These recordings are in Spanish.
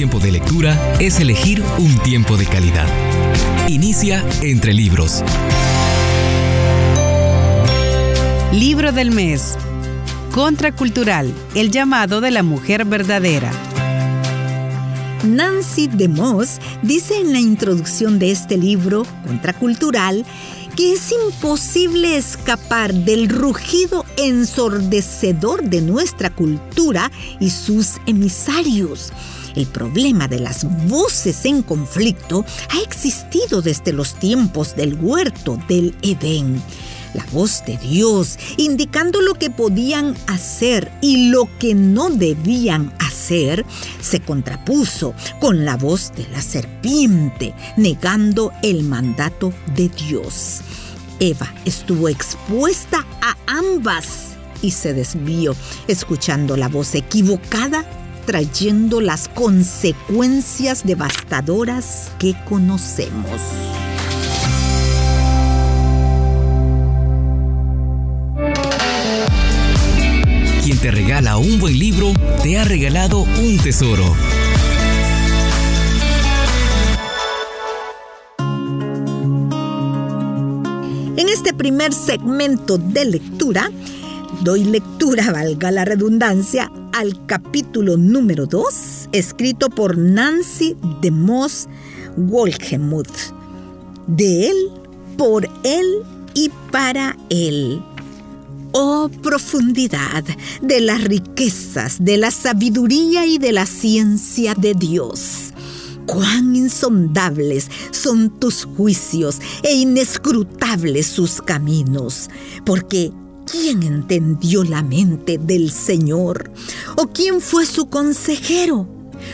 tiempo de lectura es elegir un tiempo de calidad. Inicia entre libros. Libro del mes. Contracultural, el llamado de la mujer verdadera. Nancy DeMoss dice en la introducción de este libro, Contracultural, que es imposible escapar del rugido ensordecedor de nuestra cultura y sus emisarios. El problema de las voces en conflicto ha existido desde los tiempos del huerto del Edén la voz de Dios, indicando lo que podían hacer y lo que no debían hacer, se contrapuso con la voz de la serpiente, negando el mandato de Dios. Eva estuvo expuesta a ambas y se desvió, escuchando la voz equivocada, trayendo las consecuencias devastadoras que conocemos. Te regala un buen libro, te ha regalado un tesoro. En este primer segmento de lectura, doy lectura, valga la redundancia, al capítulo número 2, escrito por Nancy de Moss Wolgemuth. De él, por él y para él. Oh profundidad de las riquezas, de la sabiduría y de la ciencia de Dios. Cuán insondables son tus juicios e inescrutables sus caminos, porque ¿quién entendió la mente del Señor? ¿O quién fue su consejero?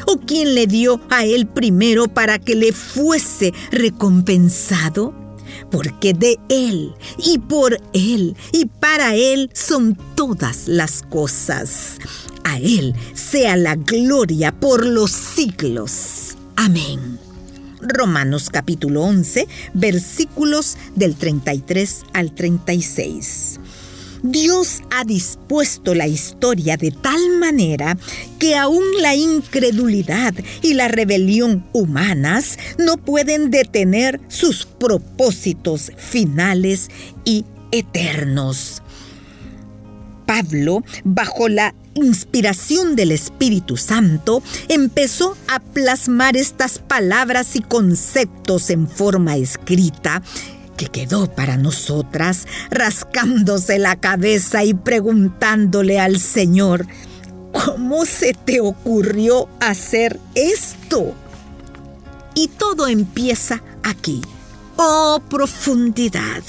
¿O quién le dio a él primero para que le fuese recompensado? Porque de Él y por Él y para Él son todas las cosas. A Él sea la gloria por los siglos. Amén. Romanos capítulo 11, versículos del 33 al 36. Dios ha dispuesto la historia de tal manera que aún la incredulidad y la rebelión humanas no pueden detener sus propósitos finales y eternos. Pablo, bajo la inspiración del Espíritu Santo, empezó a plasmar estas palabras y conceptos en forma escrita que quedó para nosotras rascándose la cabeza y preguntándole al Señor, ¿cómo se te ocurrió hacer esto? Y todo empieza aquí. Oh profundidad.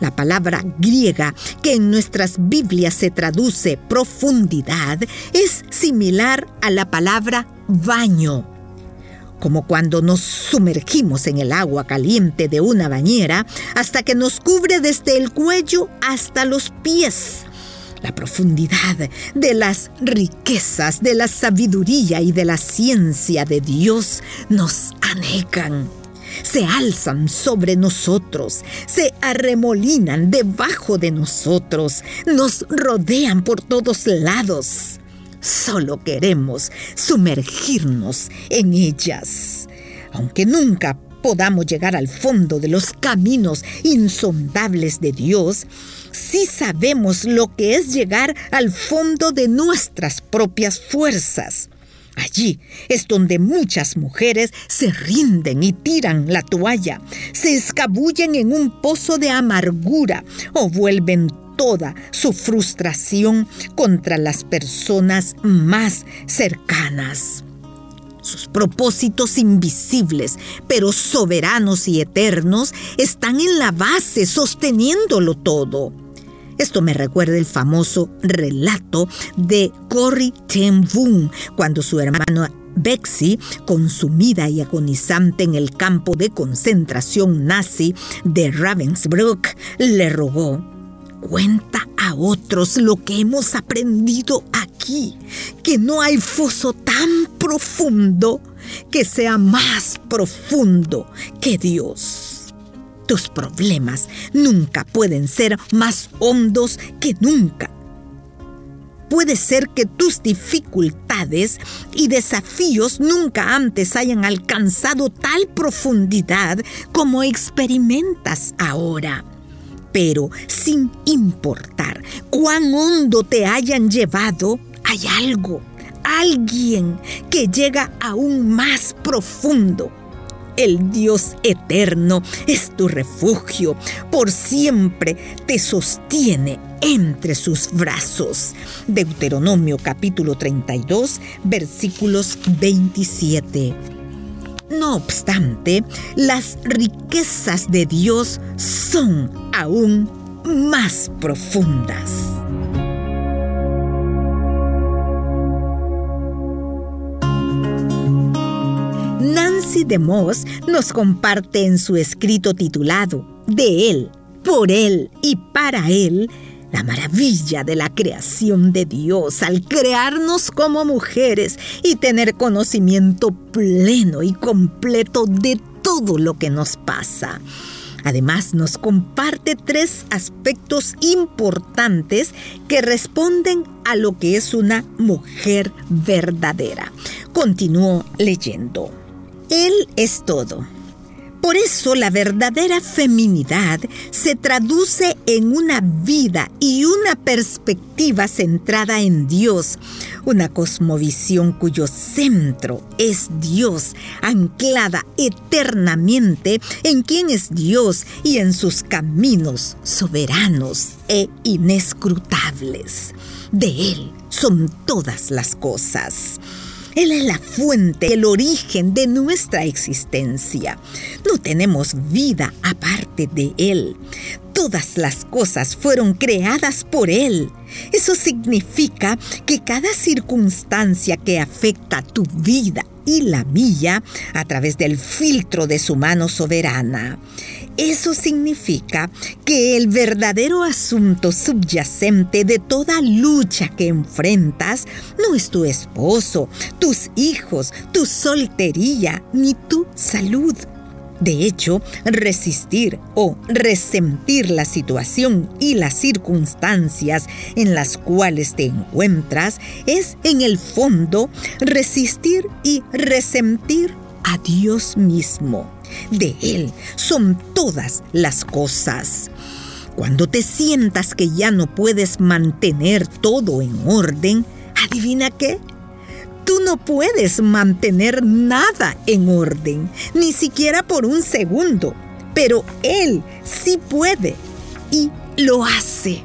La palabra griega que en nuestras Biblias se traduce profundidad es similar a la palabra baño como cuando nos sumergimos en el agua caliente de una bañera hasta que nos cubre desde el cuello hasta los pies. La profundidad de las riquezas, de la sabiduría y de la ciencia de Dios nos anegan. Se alzan sobre nosotros, se arremolinan debajo de nosotros, nos rodean por todos lados. Solo queremos sumergirnos en ellas. Aunque nunca podamos llegar al fondo de los caminos insondables de Dios, sí sabemos lo que es llegar al fondo de nuestras propias fuerzas. Allí es donde muchas mujeres se rinden y tiran la toalla, se escabullen en un pozo de amargura o vuelven toda su frustración contra las personas más cercanas. Sus propósitos invisibles, pero soberanos y eternos, están en la base, sosteniéndolo todo. Esto me recuerda el famoso relato de Corrie ten Boom, cuando su hermano Bexy, consumida y agonizante en el campo de concentración nazi de Ravensbrück, le rogó cuenta a otros lo que hemos aprendido aquí, que no hay foso tan profundo que sea más profundo que Dios. Tus problemas nunca pueden ser más hondos que nunca. Puede ser que tus dificultades y desafíos nunca antes hayan alcanzado tal profundidad como experimentas ahora. Pero sin importar cuán hondo te hayan llevado, hay algo, alguien que llega aún más profundo el Dios eterno es tu refugio, por siempre te sostiene entre sus brazos. Deuteronomio capítulo 32 versículos 27. No obstante, las riquezas de Dios son aún más profundas. Nancy DeMoss nos comparte en su escrito titulado De Él, por Él y para Él la maravilla de la creación de Dios al crearnos como mujeres y tener conocimiento pleno y completo de todo lo que nos pasa. Además, nos comparte tres aspectos importantes que responden a lo que es una mujer verdadera. Continúo leyendo. Él es todo. Por eso la verdadera feminidad se traduce en una vida y una perspectiva centrada en Dios, una cosmovisión cuyo centro es Dios, anclada eternamente en quien es Dios y en sus caminos soberanos e inescrutables. De Él son todas las cosas. Él es la fuente, el origen de nuestra existencia. No tenemos vida aparte de Él. Todas las cosas fueron creadas por Él. Eso significa que cada circunstancia que afecta tu vida y la mía a través del filtro de su mano soberana eso significa que el verdadero asunto subyacente de toda lucha que enfrentas no es tu esposo, tus hijos, tu soltería ni tu salud. De hecho, resistir o resentir la situación y las circunstancias en las cuales te encuentras es en el fondo resistir y resentir a Dios mismo. De Él son todas las cosas. Cuando te sientas que ya no puedes mantener todo en orden, adivina qué. Tú no puedes mantener nada en orden, ni siquiera por un segundo, pero Él sí puede y lo hace.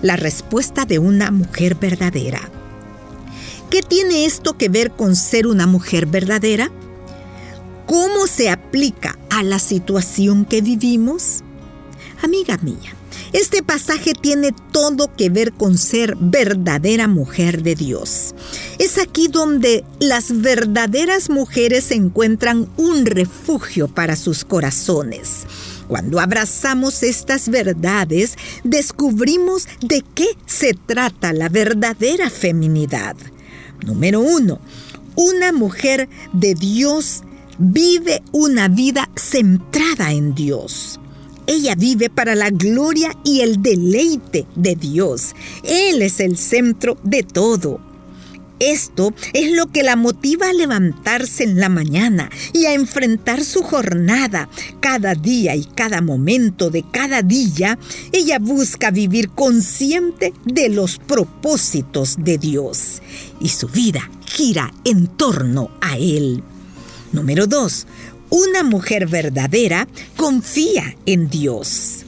La respuesta de una mujer verdadera. ¿Qué tiene esto que ver con ser una mujer verdadera? ¿Cómo se aplica a la situación que vivimos? Amiga mía, este pasaje tiene todo que ver con ser verdadera mujer de Dios. Es aquí donde las verdaderas mujeres encuentran un refugio para sus corazones. Cuando abrazamos estas verdades, descubrimos de qué se trata la verdadera feminidad. Número uno, una mujer de Dios vive una vida centrada en Dios. Ella vive para la gloria y el deleite de Dios. Él es el centro de todo. Esto es lo que la motiva a levantarse en la mañana y a enfrentar su jornada. Cada día y cada momento de cada día, ella busca vivir consciente de los propósitos de Dios y su vida gira en torno a Él. Número 2. Una mujer verdadera confía en Dios.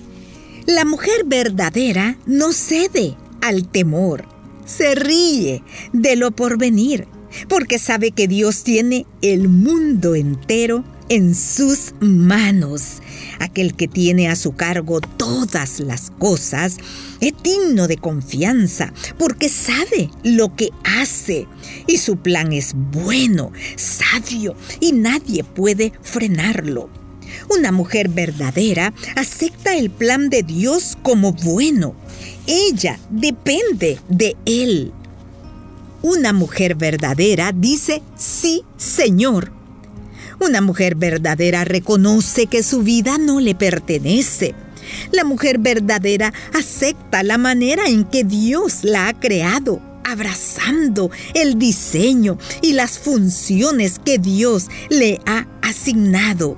La mujer verdadera no cede al temor, se ríe de lo porvenir, porque sabe que Dios tiene el mundo entero en sus manos. Aquel que tiene a su cargo todas las cosas es digno de confianza porque sabe lo que hace y su plan es bueno, sabio y nadie puede frenarlo. Una mujer verdadera acepta el plan de Dios como bueno. Ella depende de Él. Una mujer verdadera dice, sí, Señor, una mujer verdadera reconoce que su vida no le pertenece. La mujer verdadera acepta la manera en que Dios la ha creado, abrazando el diseño y las funciones que Dios le ha asignado.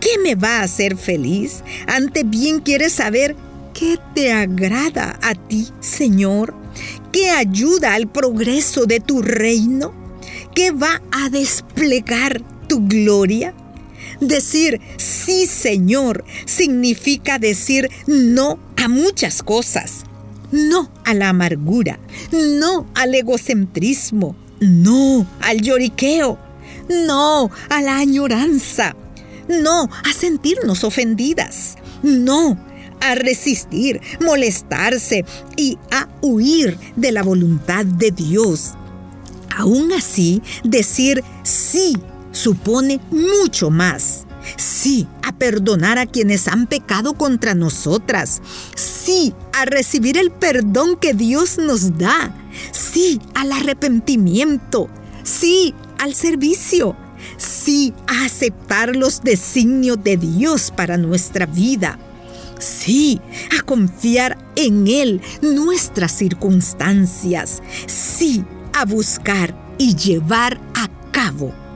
¿Qué me va a hacer feliz? Ante bien quieres saber qué te agrada a ti, Señor. ¿Qué ayuda al progreso de tu reino? ¿Qué va a desplegar tu gloria? Decir sí, Señor, significa decir no a muchas cosas. No a la amargura, no al egocentrismo, no al lloriqueo, no a la añoranza, no a sentirnos ofendidas, no a resistir, molestarse y a huir de la voluntad de Dios. Aún así, decir sí supone mucho más. Sí, a perdonar a quienes han pecado contra nosotras. Sí, a recibir el perdón que Dios nos da. Sí, al arrepentimiento. Sí, al servicio sí a aceptar los designios de Dios para nuestra vida. Sí, a confiar en Él nuestras circunstancias. Sí, a buscar y llevar a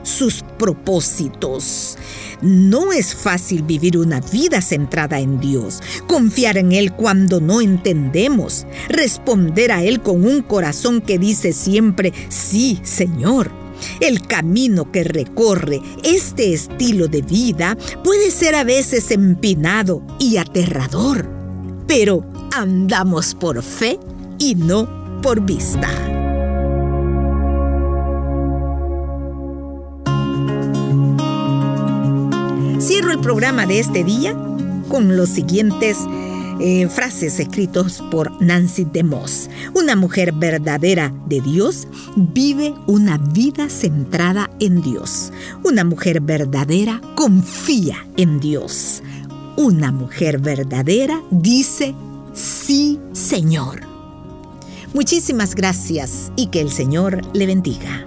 sus propósitos. No es fácil vivir una vida centrada en Dios, confiar en Él cuando no entendemos, responder a Él con un corazón que dice siempre, sí, Señor el camino que recorre este estilo de vida puede ser a veces empinado y aterrador, pero andamos por fe y no por vista. El programa de este día con los siguientes eh, frases escritos por Nancy DeMoss. Una mujer verdadera de Dios vive una vida centrada en Dios. Una mujer verdadera confía en Dios. Una mujer verdadera dice, sí, Señor. Muchísimas gracias y que el Señor le bendiga.